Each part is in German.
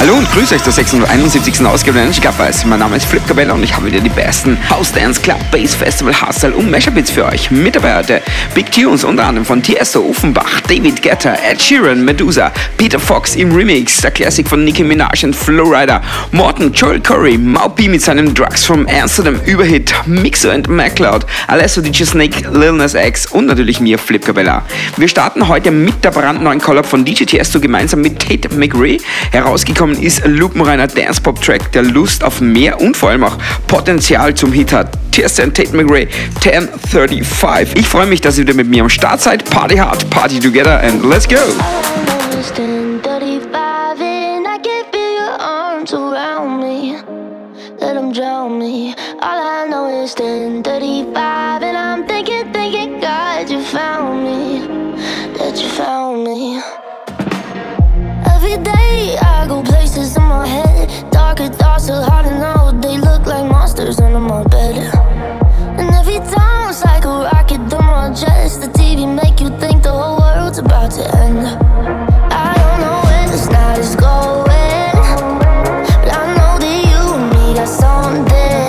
Hallo und grüß euch zur 671. Ausgabe der Energy Cup Weiß. Mein Name ist Flip Cabella und ich habe wieder die besten House Dance Club, Bass Festival, Hustle und Mashup-Hits für euch. Mit dabei heute Big Tunes unter anderem von Tiesto, Offenbach, David Guetta, Ed Sheeran, Medusa, Peter Fox im Remix, der Classic von Nicki Minaj und Flowrider, Morton, Joel Curry, Maupi mit seinem Drugs from Amsterdam Überhit, Mixer and MacLeod, Alesso DJ Snake, Lil Nas X und natürlich mir, Flip Cabella. Wir starten heute mit der brandneuen Collab von DJ Tiesto gemeinsam mit Tate McRae. Herausgekommen ist ein lupenreiner Dance-Pop-Track, der Lust auf mehr und vor allem auch Potenzial zum Hit hat. Tiesto und Tate McRae 1035. Ich freue mich, dass ihr wieder mit mir am Start seid. Party hard, party together and let's go! Almost 10:35 and I can feel your arms around me. Let 'em drown me. All I know is 10:35 my head. Darker thoughts are hard to know. They look like monsters under my bed. And every time it's like a rocket through my chest. The TV make you think the whole world's about to end. I don't know where this night is going, but I know that you and me got something.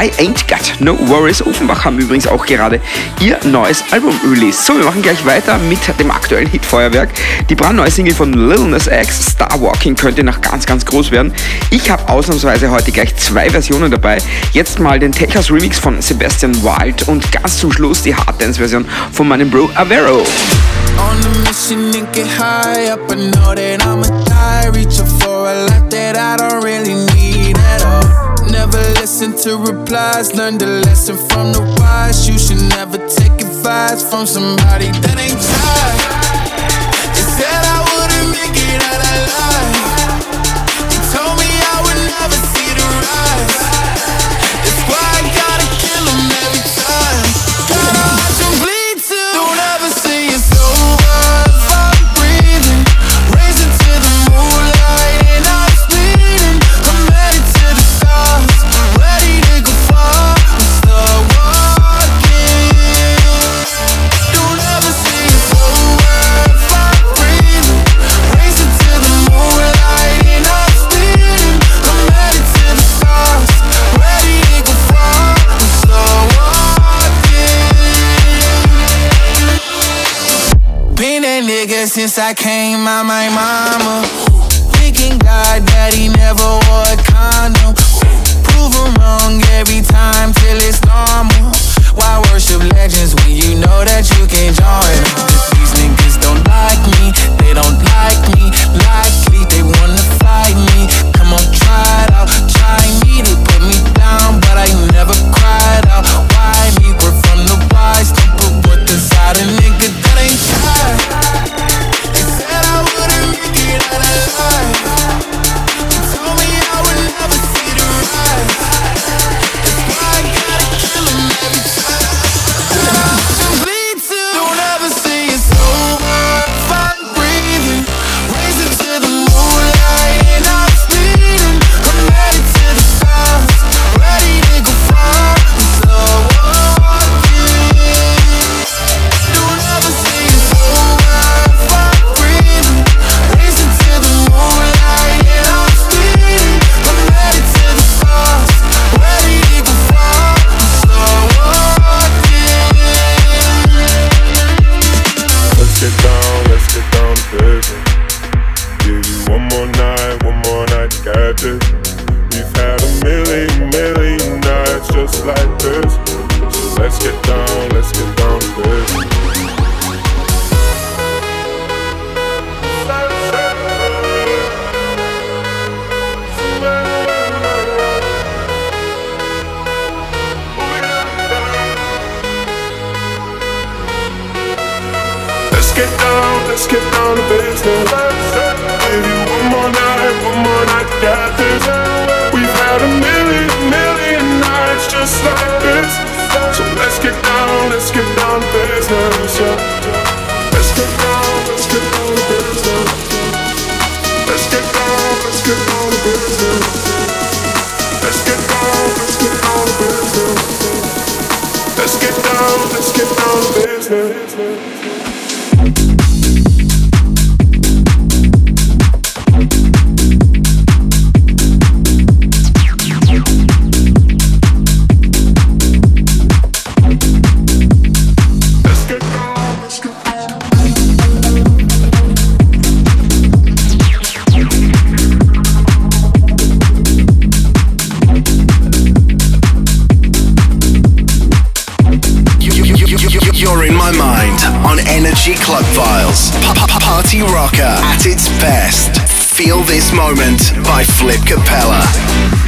I Ain't Got No Worries. Offenbach haben übrigens auch gerade ihr neues Album released. So, wir machen gleich weiter mit dem aktuellen Hitfeuerwerk. Die brandneue Single von Lil Nas X, Star Walking, könnte noch ganz, ganz groß werden. Ich habe ausnahmsweise heute gleich zwei Versionen dabei. Jetzt mal den Texas Remix von Sebastian Wild und ganz zum Schluss die Hard Dance Version von meinem Bro Averro. On a mission and get high up. I know that I'ma die. Reaching for a life that I don't really need at all. listen to replies. Learn the lesson from the wise. You should never take advice from somebody that ain't tried. They said I wouldn't make it out alive. They told me I would never see the rise. since I came out my mama. Thinking God daddy never wore a condom. Prove wrong every time till it's normal. Why worship legends when you know that you can join them? These niggas don't like me, they don't like me. Likely they wanna fight me. Come on, try it out, try me. Flip Capella.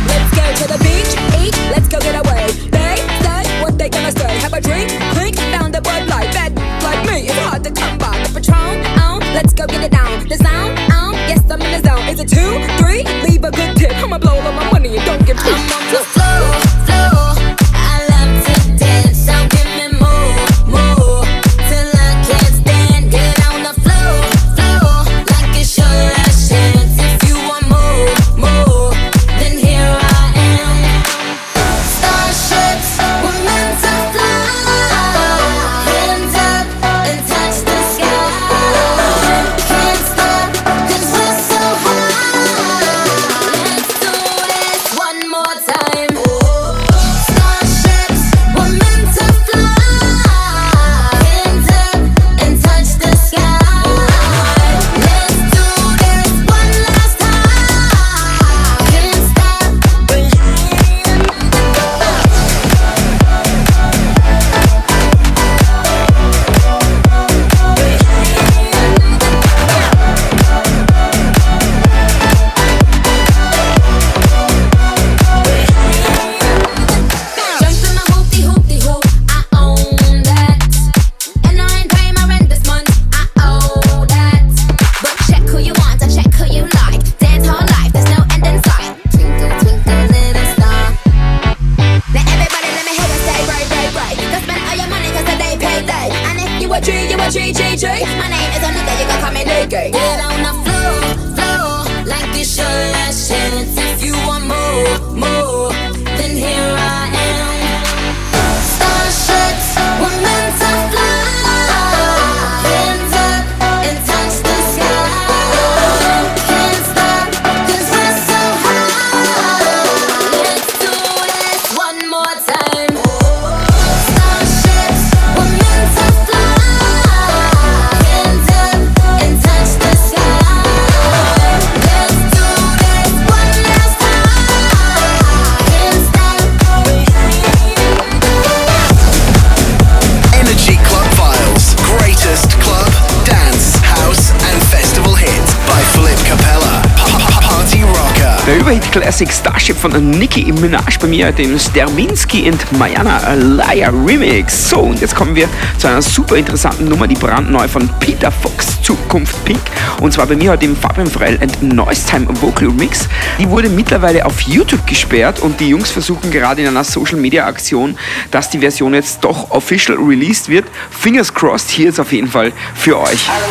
Classic Starship von Nicki Minaj bei mir, dem Sterminski und Mayana Liar Remix. So, und jetzt kommen wir zu einer super interessanten Nummer, die brandneu von Peter Fox, Zukunft Pink. Und zwar bei mir heute im Fabian Frell and Noise Time Vocal Remix. Die wurde mittlerweile auf YouTube gesperrt und die Jungs versuchen gerade in einer Social Media Aktion, dass die Version jetzt doch official released wird. Fingers crossed, hier ist auf jeden Fall für euch. Also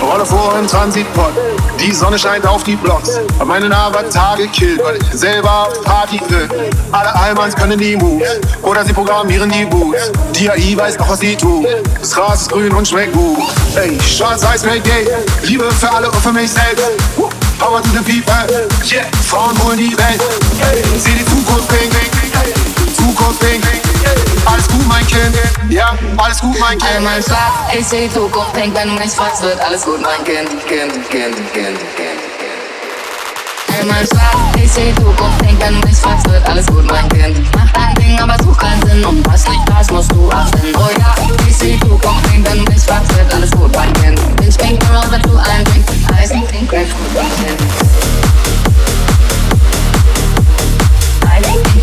Rolle vor im Transitpot. Die Sonne scheint auf die Blocks. Hab meinen Avatar gekillt, weil ich selber auf Party will. Alle Almans können die Moves. Oder sie programmieren die Boots. Die AI weiß noch, was sie tut. Das Gras ist grün und schmeckt gut. Ey, schwarz-weiß, red gay. Liebe für alle und für mich selbst. Power to the people. Yeah, Frauen holen die Welt. Ey, Sieh die Zukunft pink. Ey, Zukunft pink. Alles gut, mein Kind. Ja, alles gut, mein Kind. mein Schlaf, ich sehe die Zukunft, denk, wenn du mich fragst, wird alles gut, mein Kind, Kind, Kind, Kind, Kind. Mein Schlaf, ich sehe die Zukunft, denk, wenn du mich fragst, wird alles gut, mein Kind. Mach dein Ding, aber such keinen Sinn und was nicht passt, musst du achten. Oh ja, ich sehe die Zukunft, denk, wenn du mich fragst, wird alles gut, mein Kind. Bin spink around, wenn du ein Drink, Eis, Pink, Grapefruit, mein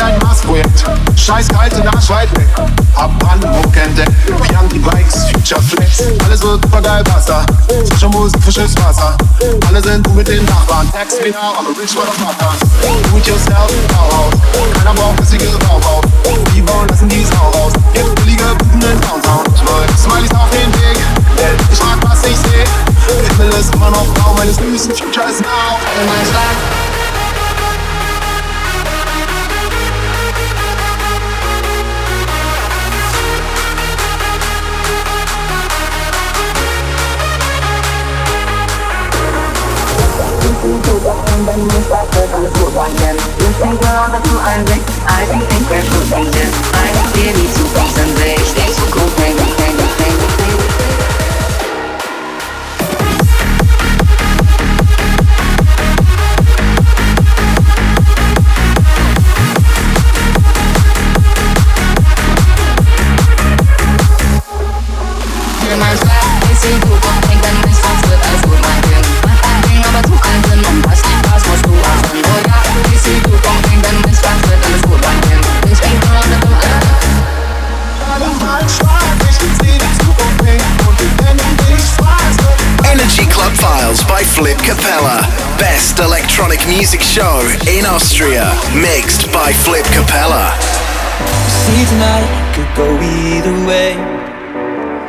dein Mars-Projekt. Scheiß kalte Arsch weit weg. Hab Brandenburg entdeckt. Wir haben die Bikes, Future Flex. Alles wird supergeil Wasser. Frische Musik, frisches Wasser. Alle sind du mit den Nachbarn. Text me now, I'm a rich motherfucker. Do it yourself, Bauhaus. Keiner braucht bissige Bauhaus. Die bauen lassen die Sau raus. Jetzt billige Buden in Downtown. Smileys auf den Weg. Ich mag, was ich seh. Himmel ist immer noch blau, meine süßen Future ist now. All mein Into the end and move back to the food one then You think we're on the two and big I think we're food and then I think they need to be some rich They should go hang, hang, hang, hang Files by Flip Capella. Best electronic music show in Austria. Mixed by Flip Capella. See tonight could go either way.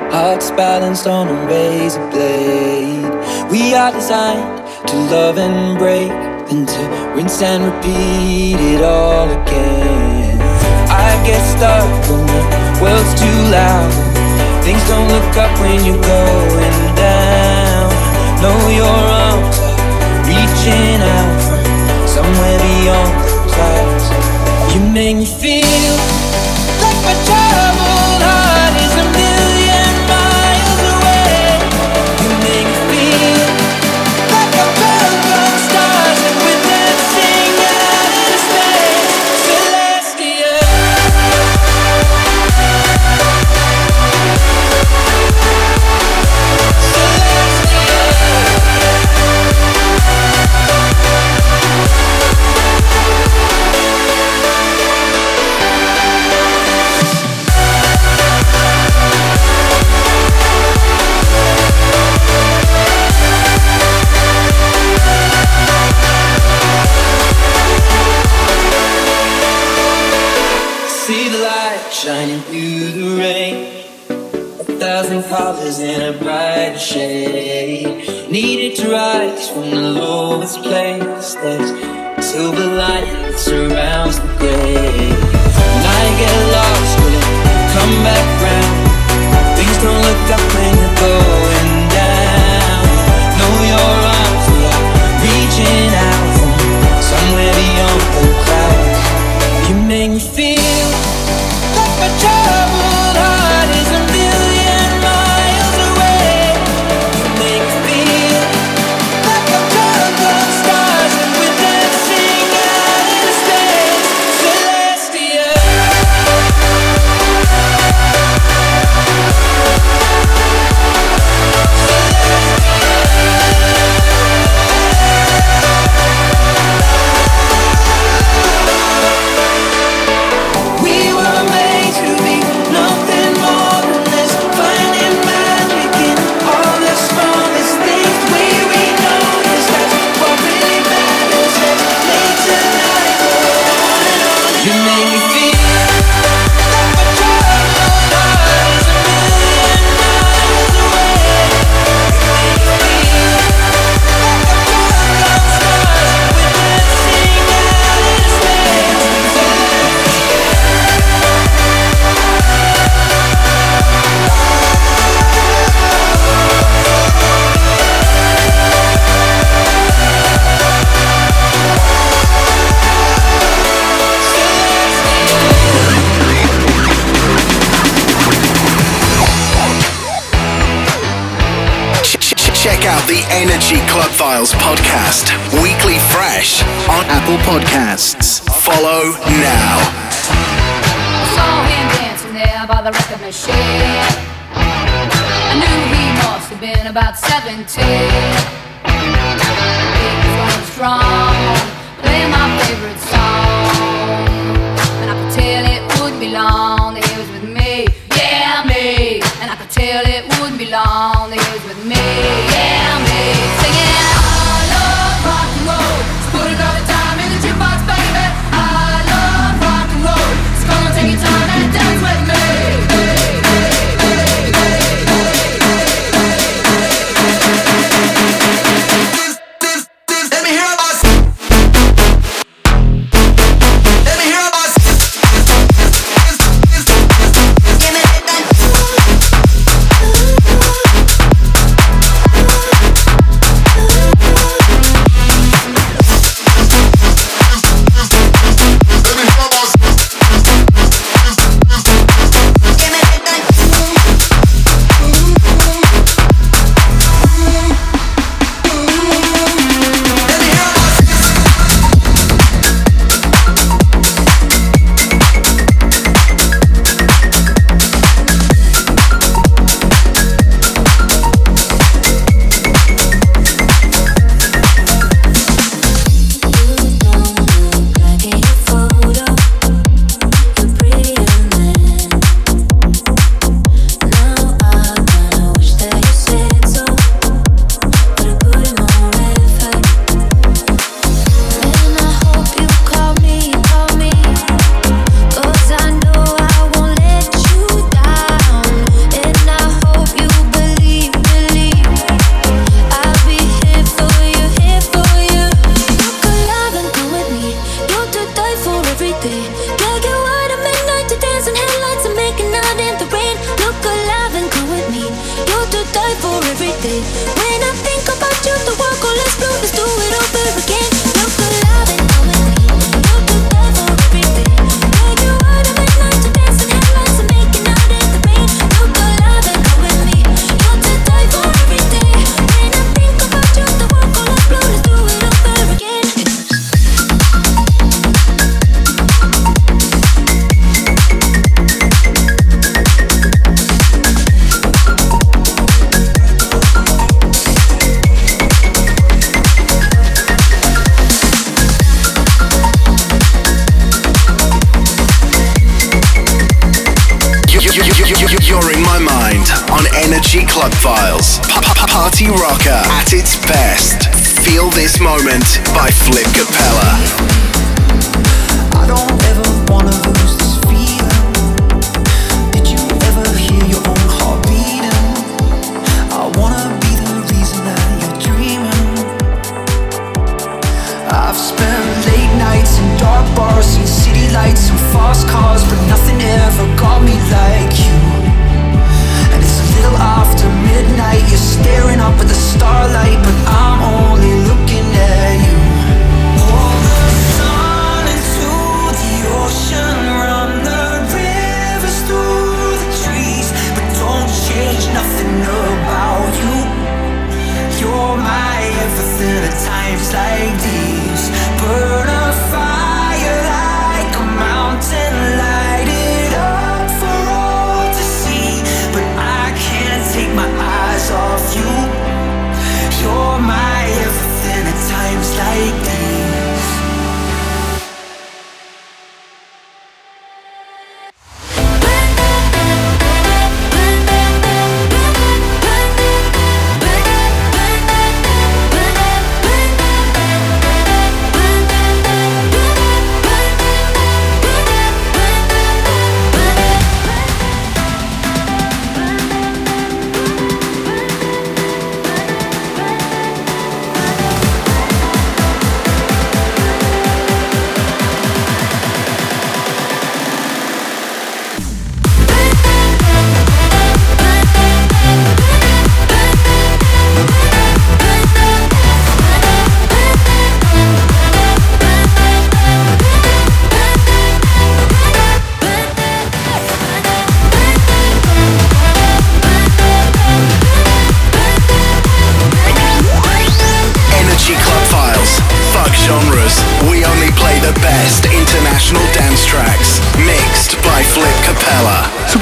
Hearts balanced on a razor blade. We are designed to love and break, then to rinse and repeat it all again. I get stuck when the world's too loud. Things don't look up when you're going. Know your arms reaching out from somewhere beyond the clouds. You make me feel like my in a bright shade.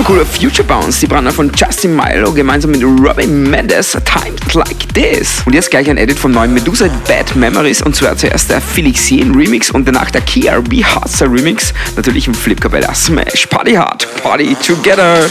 cooler Future Bounce, die Brander von Justin Milo gemeinsam mit Robin Mendes, Times Like This. Und jetzt gleich ein Edit von neuen Medusa Bad Memories und zwar zuerst der Felixien Remix und danach der KRB Hardstyle Remix, natürlich im Flipkabella Smash. Party hard, party together.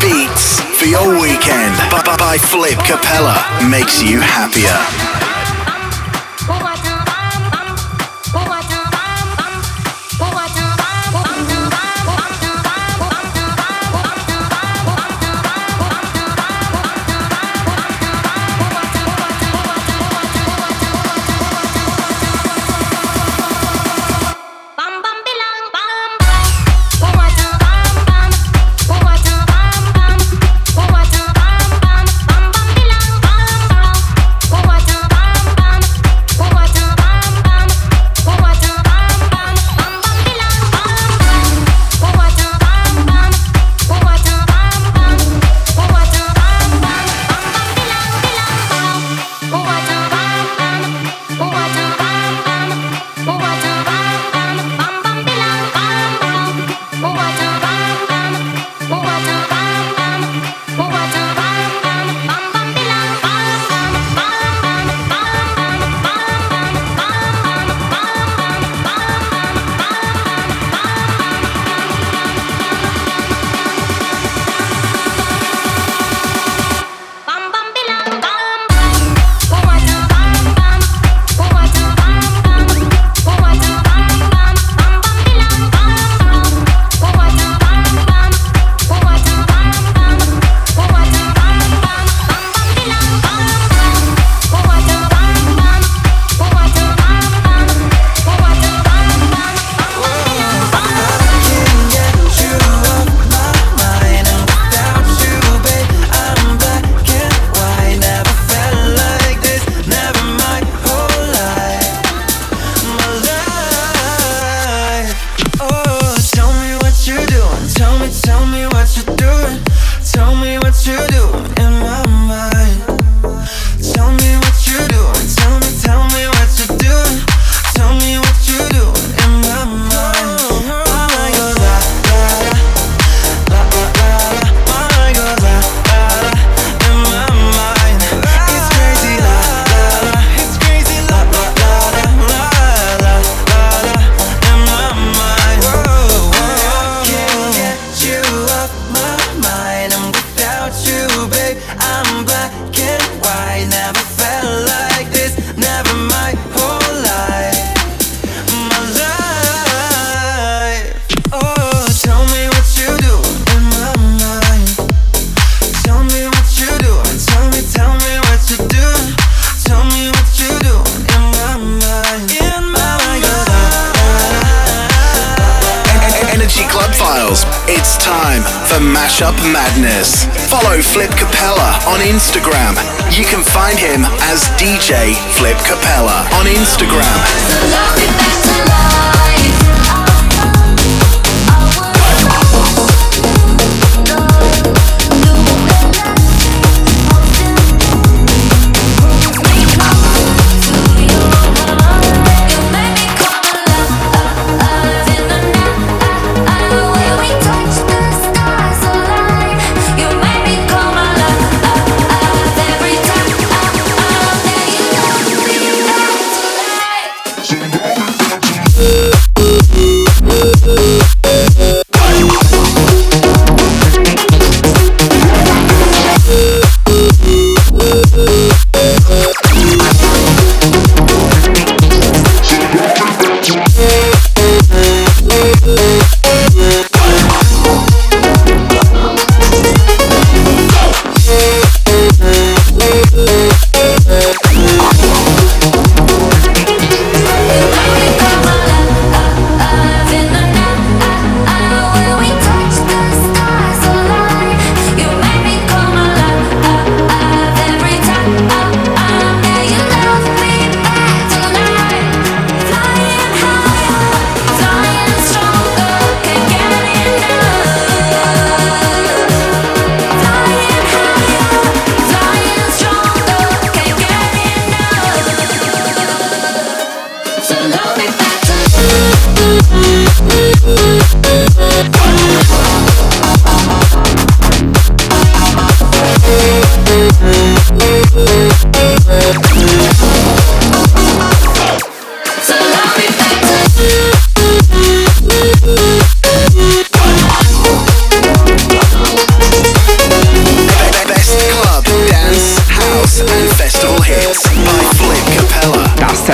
Beats for your weekend Bye bye, Flip Capella makes you happier.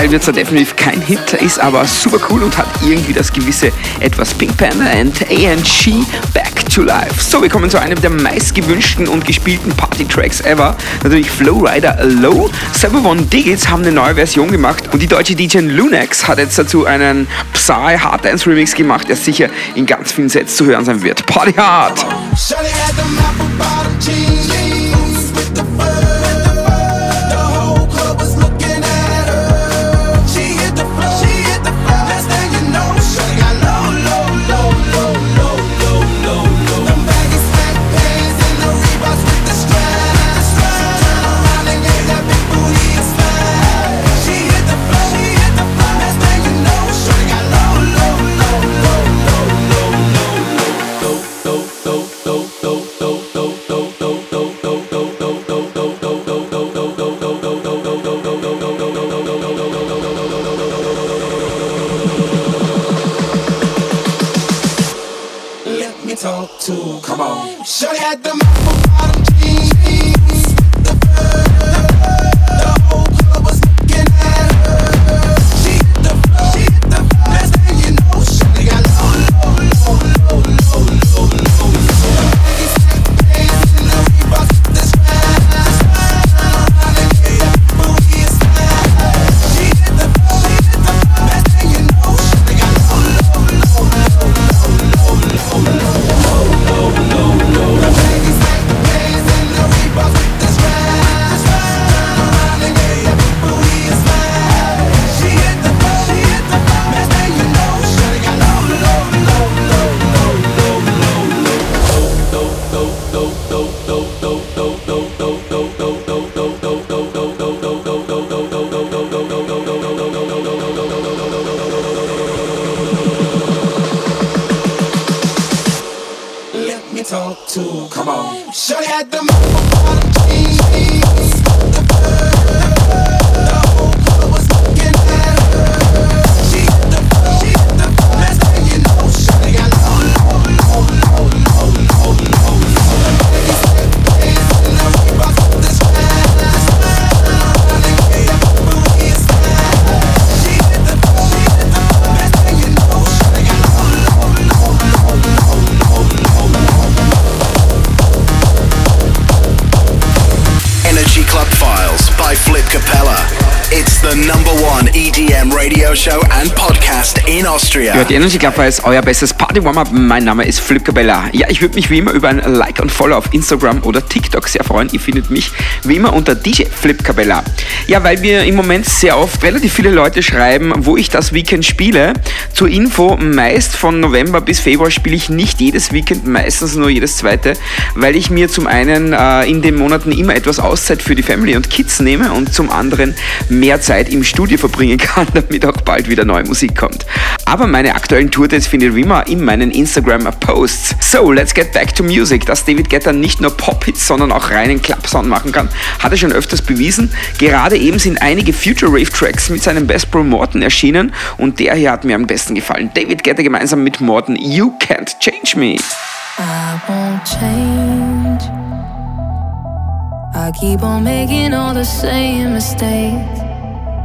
Teil wird zwar definitiv kein Hit, ist aber super cool und hat irgendwie das gewisse etwas Pink Panda and ANG Back to Life. So, wir kommen zu einem der meistgewünschten und gespielten Party-Tracks ever. Natürlich Flowrider Low. Selber von Digits haben eine neue Version gemacht und die deutsche DJ Lunax hat jetzt dazu einen Psy Hard Dance Remix gemacht, der sicher in ganz vielen Sets zu hören sein wird. Party Hard! Number one EDM radio show and podcast in Austria. Gehört die Energy Club als euer bestes Party Warm-Up. Mein Name ist Flip Cabella. Ja, ich würde mich wie immer über ein Like und Follow auf Instagram oder TikTok sehr freuen. Ihr findet mich wie immer unter DJ Flip Cabella. Ja, weil mir im Moment sehr oft relativ viele Leute schreiben, wo ich das Weekend spiele. Zur Info, meist von November bis Februar spiele ich nicht jedes Weekend, meistens nur jedes zweite, weil ich mir zum einen äh, in den Monaten immer etwas Auszeit für die Family und Kids nehme und zum anderen mehr Zeit im Studio verbringen kann, damit auch bald wieder neue Musik kommt. Aber meine aktuellen Tourdates findet ihr wie immer in meinen Instagram-Posts. So, let's get back to music. Dass David Guetta nicht nur Pop-Hits, sondern auch reinen Club-Sound machen kann, hat er schon öfters bewiesen. Gerade eben sind einige Future Rave-Tracks mit seinem Best Bro Morton erschienen und der hier hat mir am besten gefallen. David Guetta gemeinsam mit Morton, You Can't Change Me. I won't change. I keep on making all the same mistakes.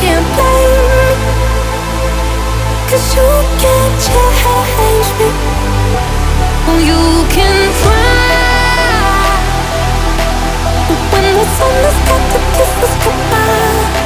Can't blame me. Cause you can't change me. You can when the sun to kiss goodbye,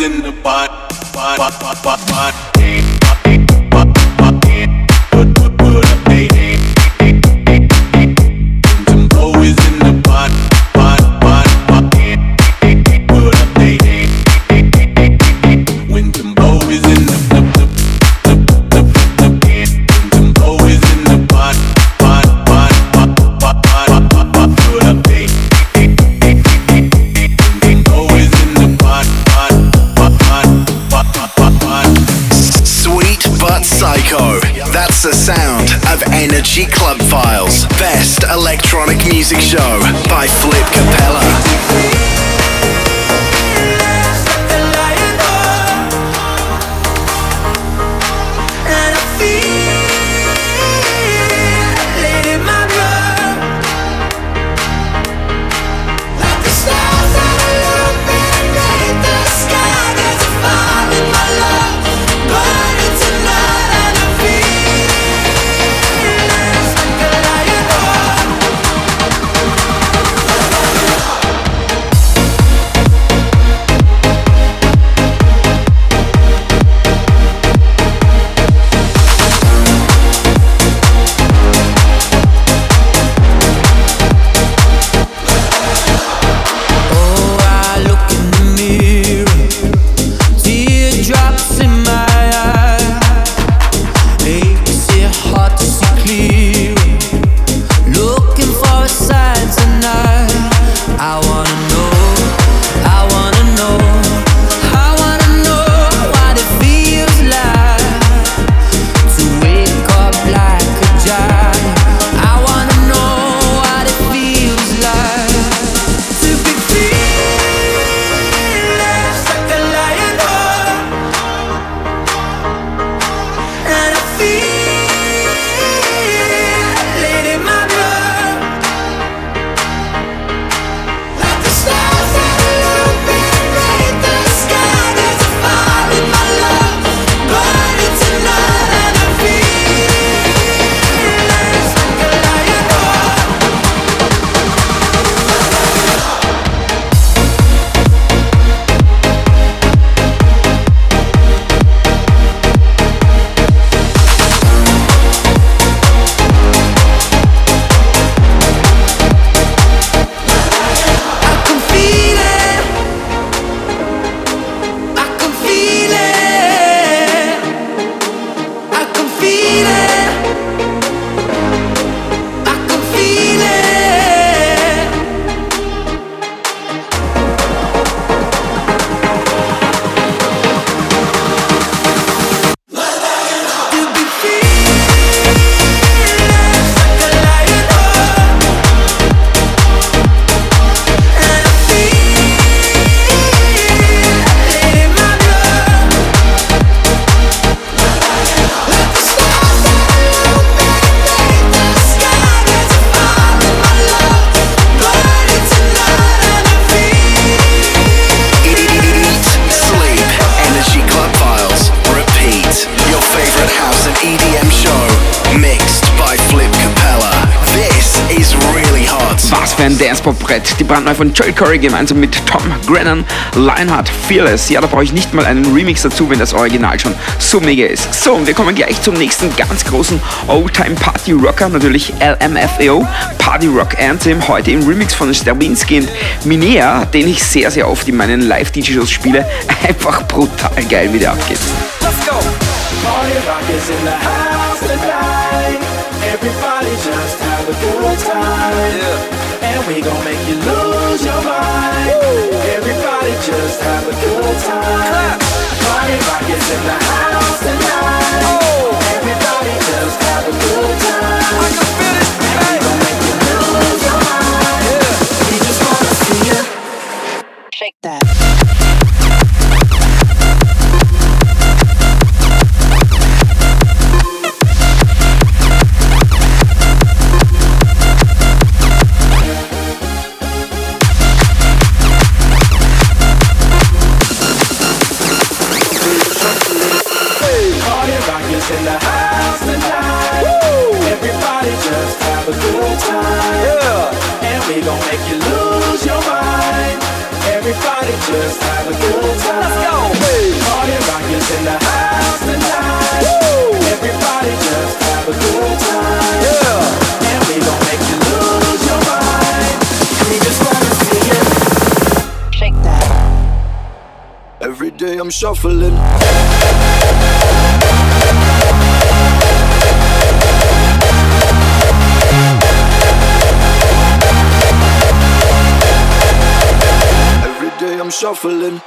in the pot, pot, pot, pot, pot. Best electronic music show by Flip Capella. Von Joel Corey gemeinsam mit Tom Grennan, Lionheart, Fearless. Ja, da brauche ich nicht mal einen Remix dazu, wenn das Original schon so mega ist. So, und wir kommen gleich zum nächsten ganz großen Oldtime-Party-Rocker, natürlich LMFAO, Party Rock Anthem, heute im Remix von Sterbinski und Minea, den ich sehr, sehr oft in meinen Live-DJ-Shows spiele. Einfach brutal geil, wie der abgeht. Let's go. Party rock is in the house tonight. Everybody just have a good time. And we gon' make Just have a good time. Party rock is in the house shuffling. Every day I'm shuffling.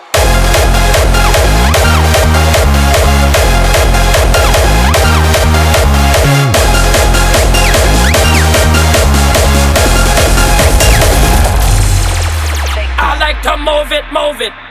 I like to move it, move it.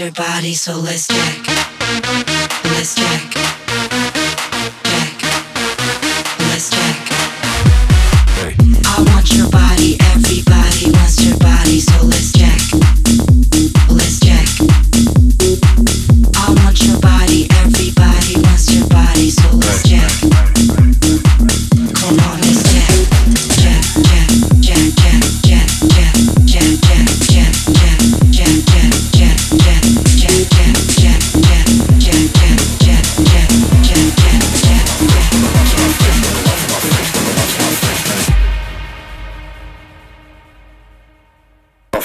your body, so let's check.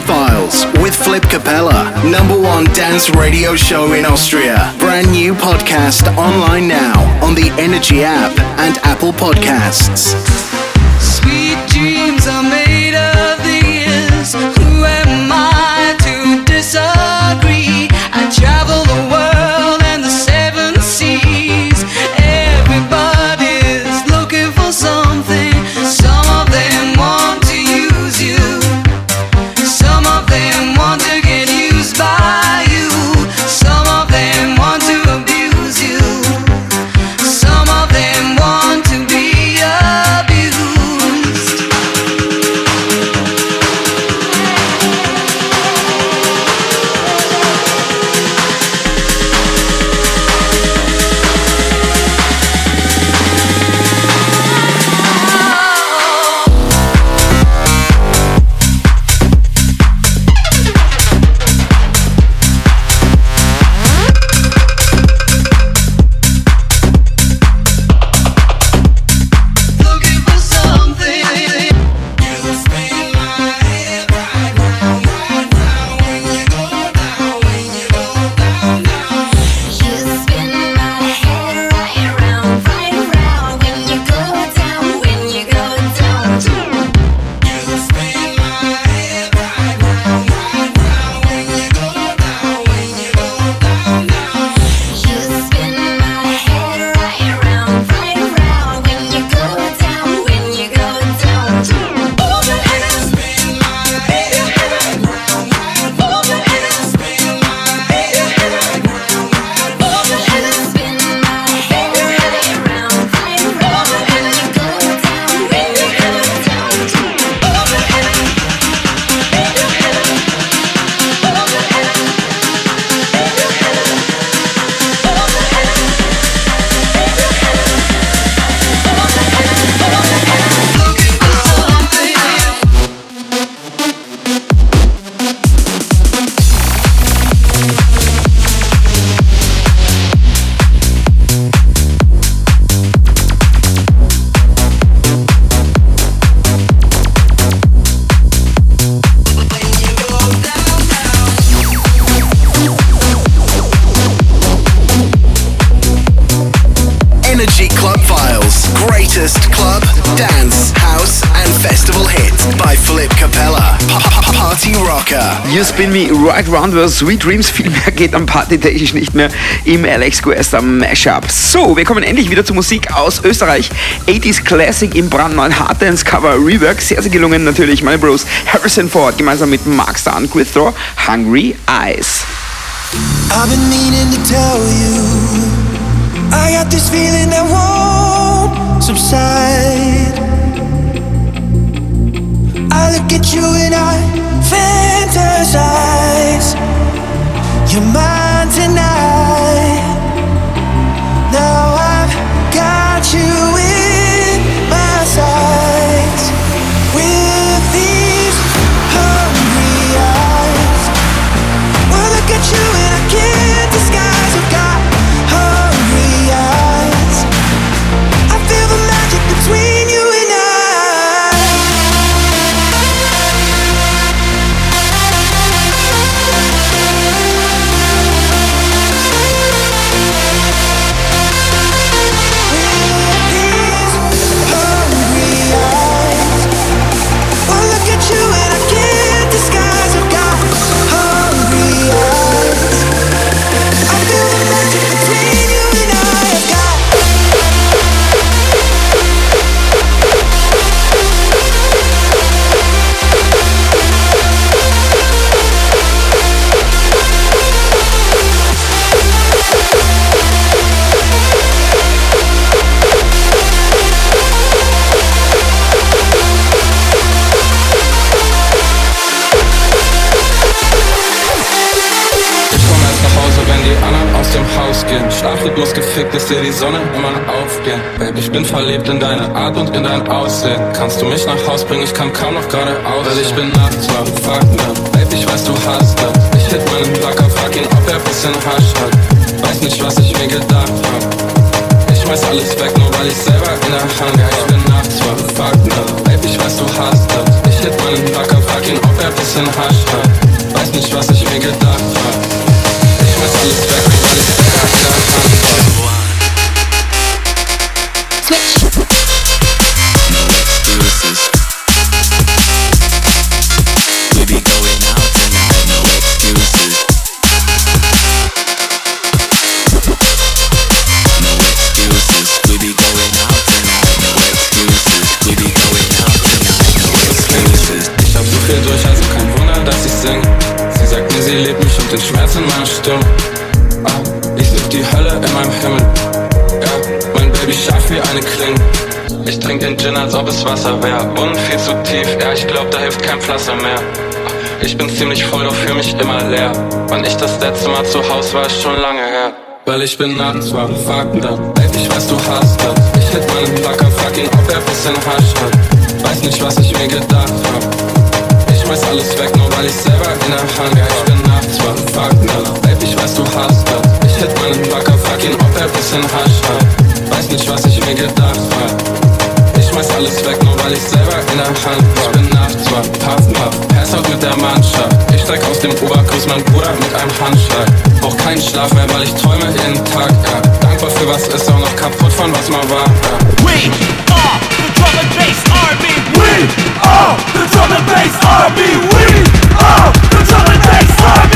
Files with Flip Capella, number one dance radio show in Austria. Brand new podcast online now on the Energy app and Apple Podcasts. Right Round Where Sweet Dreams. Viel mehr geht am Partytechnisch nicht mehr im Alex Guesta Mashup. So, wir kommen endlich wieder zur Musik aus Österreich. 80s Classic im brandneuen Hard Dance Cover Rework. Sehr, sehr gelungen natürlich. Meine Bros Harrison Ford gemeinsam mit Mark Starr und Quithrow. Hungry Eyes. I've been meaning to tell you. I got this feeling that won't subside. I look at you and I fantasize. Your mind tonight. Sonne immer noch. Babe, ich bin verliebt in deine Art und in dein Aussehen. Kannst du mich nach Haus bringen? Ich kann kaum noch geradeaus. Weil ich bin nachts wach, fuck ne. Babe, ich weiß, du hast das. Ich hit meinen Placker, frag ihn, ob er bisschen Hasch hat. Weiß nicht, was ich mir gedacht hab. Ich schmeiß alles weg, nur weil ich selber in der Hand hab. Ich bin nachts wach, fuck ne. Babe, ich weiß, du hast das. Ich hit meinen Placker, frag ihn, ob er bisschen Hasch hat. Ich glaub, da hilft kein Pflaster mehr. Ich bin ziemlich voll, doch fühl mich immer leer. Wann ich das letzte Mal zu Haus war, ist schon lange her. Weil ich bin nachts wach, fuck da. Babe, ich weiß, du hast das. Ich hit meinen Placker, ihn, ob er bisschen Hasch hat. Weiß nicht, was ich mir gedacht hab. Ich schmeiß alles weg, nur weil ich selber in der Hand hab. Ich bin nachts wach, fuck da. Babe, ich weiß, du hast das. Ich hit meinen Placker, ihn, ob er bisschen Hasch hat. Weiß nicht, was ich mir gedacht hab. Ich schmeiß alles weg, nur weil ich selber in der Hand hab. Ich bin nachts wach, paff, paff, pass out mit der Mannschaft. Ich steig aus dem Oberkurs, mein Bruder mit einem Handschlag. Brauch keinen Schlaf mehr, weil ich träume jeden Tag, ja. Dankbar für was ist, auch noch kaputt von was mal war, ja. We are the drum and bass army. We are the drum and bass army. We are the drum and bass army.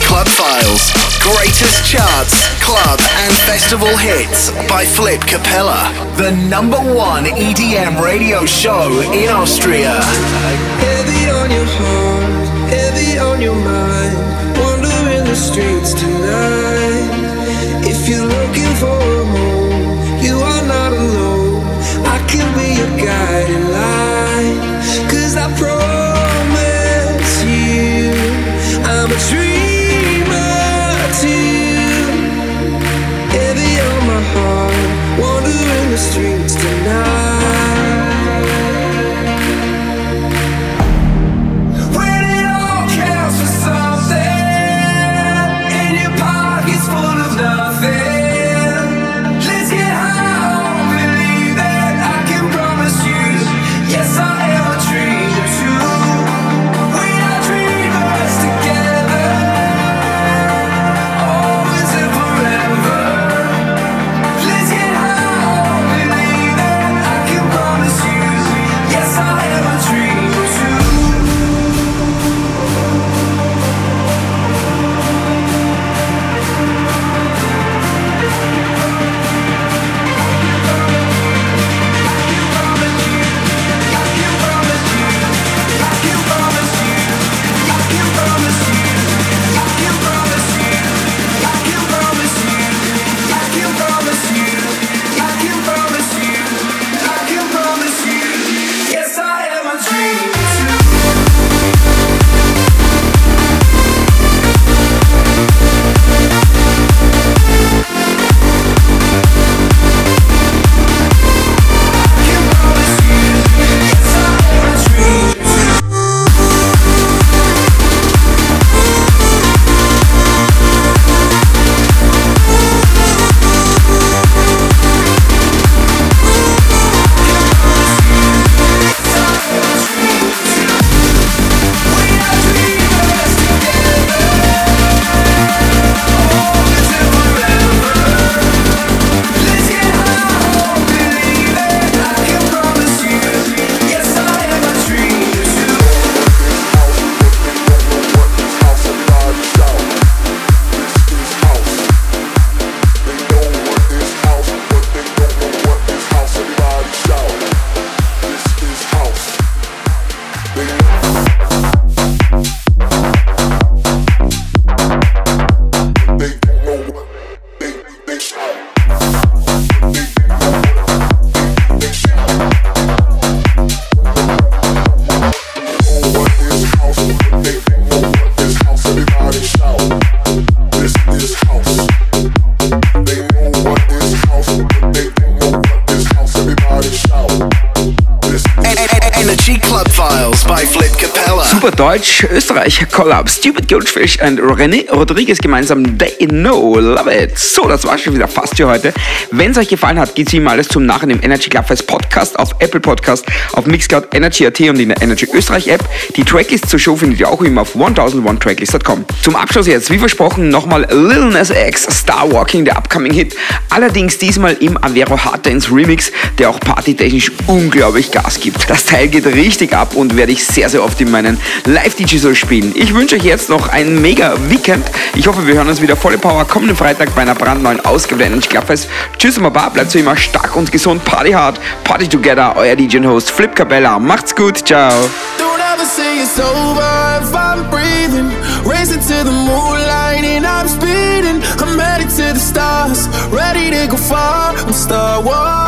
Club Files. Greatest charts, club, and festival hits by Flip Capella. The number one EDM radio show in Austria. Heavy on your heart, heavy on your mind. Wandering the streets tonight. If you're looking for a home, you are not alone. I can be your guiding light. Cause I promise you, I'm a dreamer streets tonight. Österreich, Collab, Stupid Goldfish und René Rodriguez gemeinsam They Know, Love It. So, das war schon wieder fast für heute. Wenn es euch gefallen hat, geht's wie immer alles zum Nachhinein im Energy Club Fest Podcast auf Apple Podcast, auf Mixcloud, Energy.at und in der Energy Österreich App. Die Tracklist zur Show findet ihr auch immer auf 1001tracklist.com. Zum Abschluss jetzt, wie versprochen, nochmal Lil Nas X, Star Walking, der upcoming Hit. Allerdings diesmal im Avero Hard Dance Remix, der auch partytechnisch unglaublich Gas gibt. Das Teil geht richtig ab und werde ich sehr, sehr oft in meinen Live-DJ spielen. Ich wünsche euch jetzt noch ein mega Weekend. Ich hoffe, wir hören uns wieder volle Power kommenden Freitag bei einer brandneuen Ausgabe der Energy Clubfest. Tschüss und Baba, bleibt so immer stark und gesund. Party hard, Party together, euer DJ und Host Flip Cabella. Macht's gut, ciao. Don't ever say it's over if I'm breathing. Racing to the moonlight and I'm speeding. I'm headed to the stars, ready to go far. I'm start walking.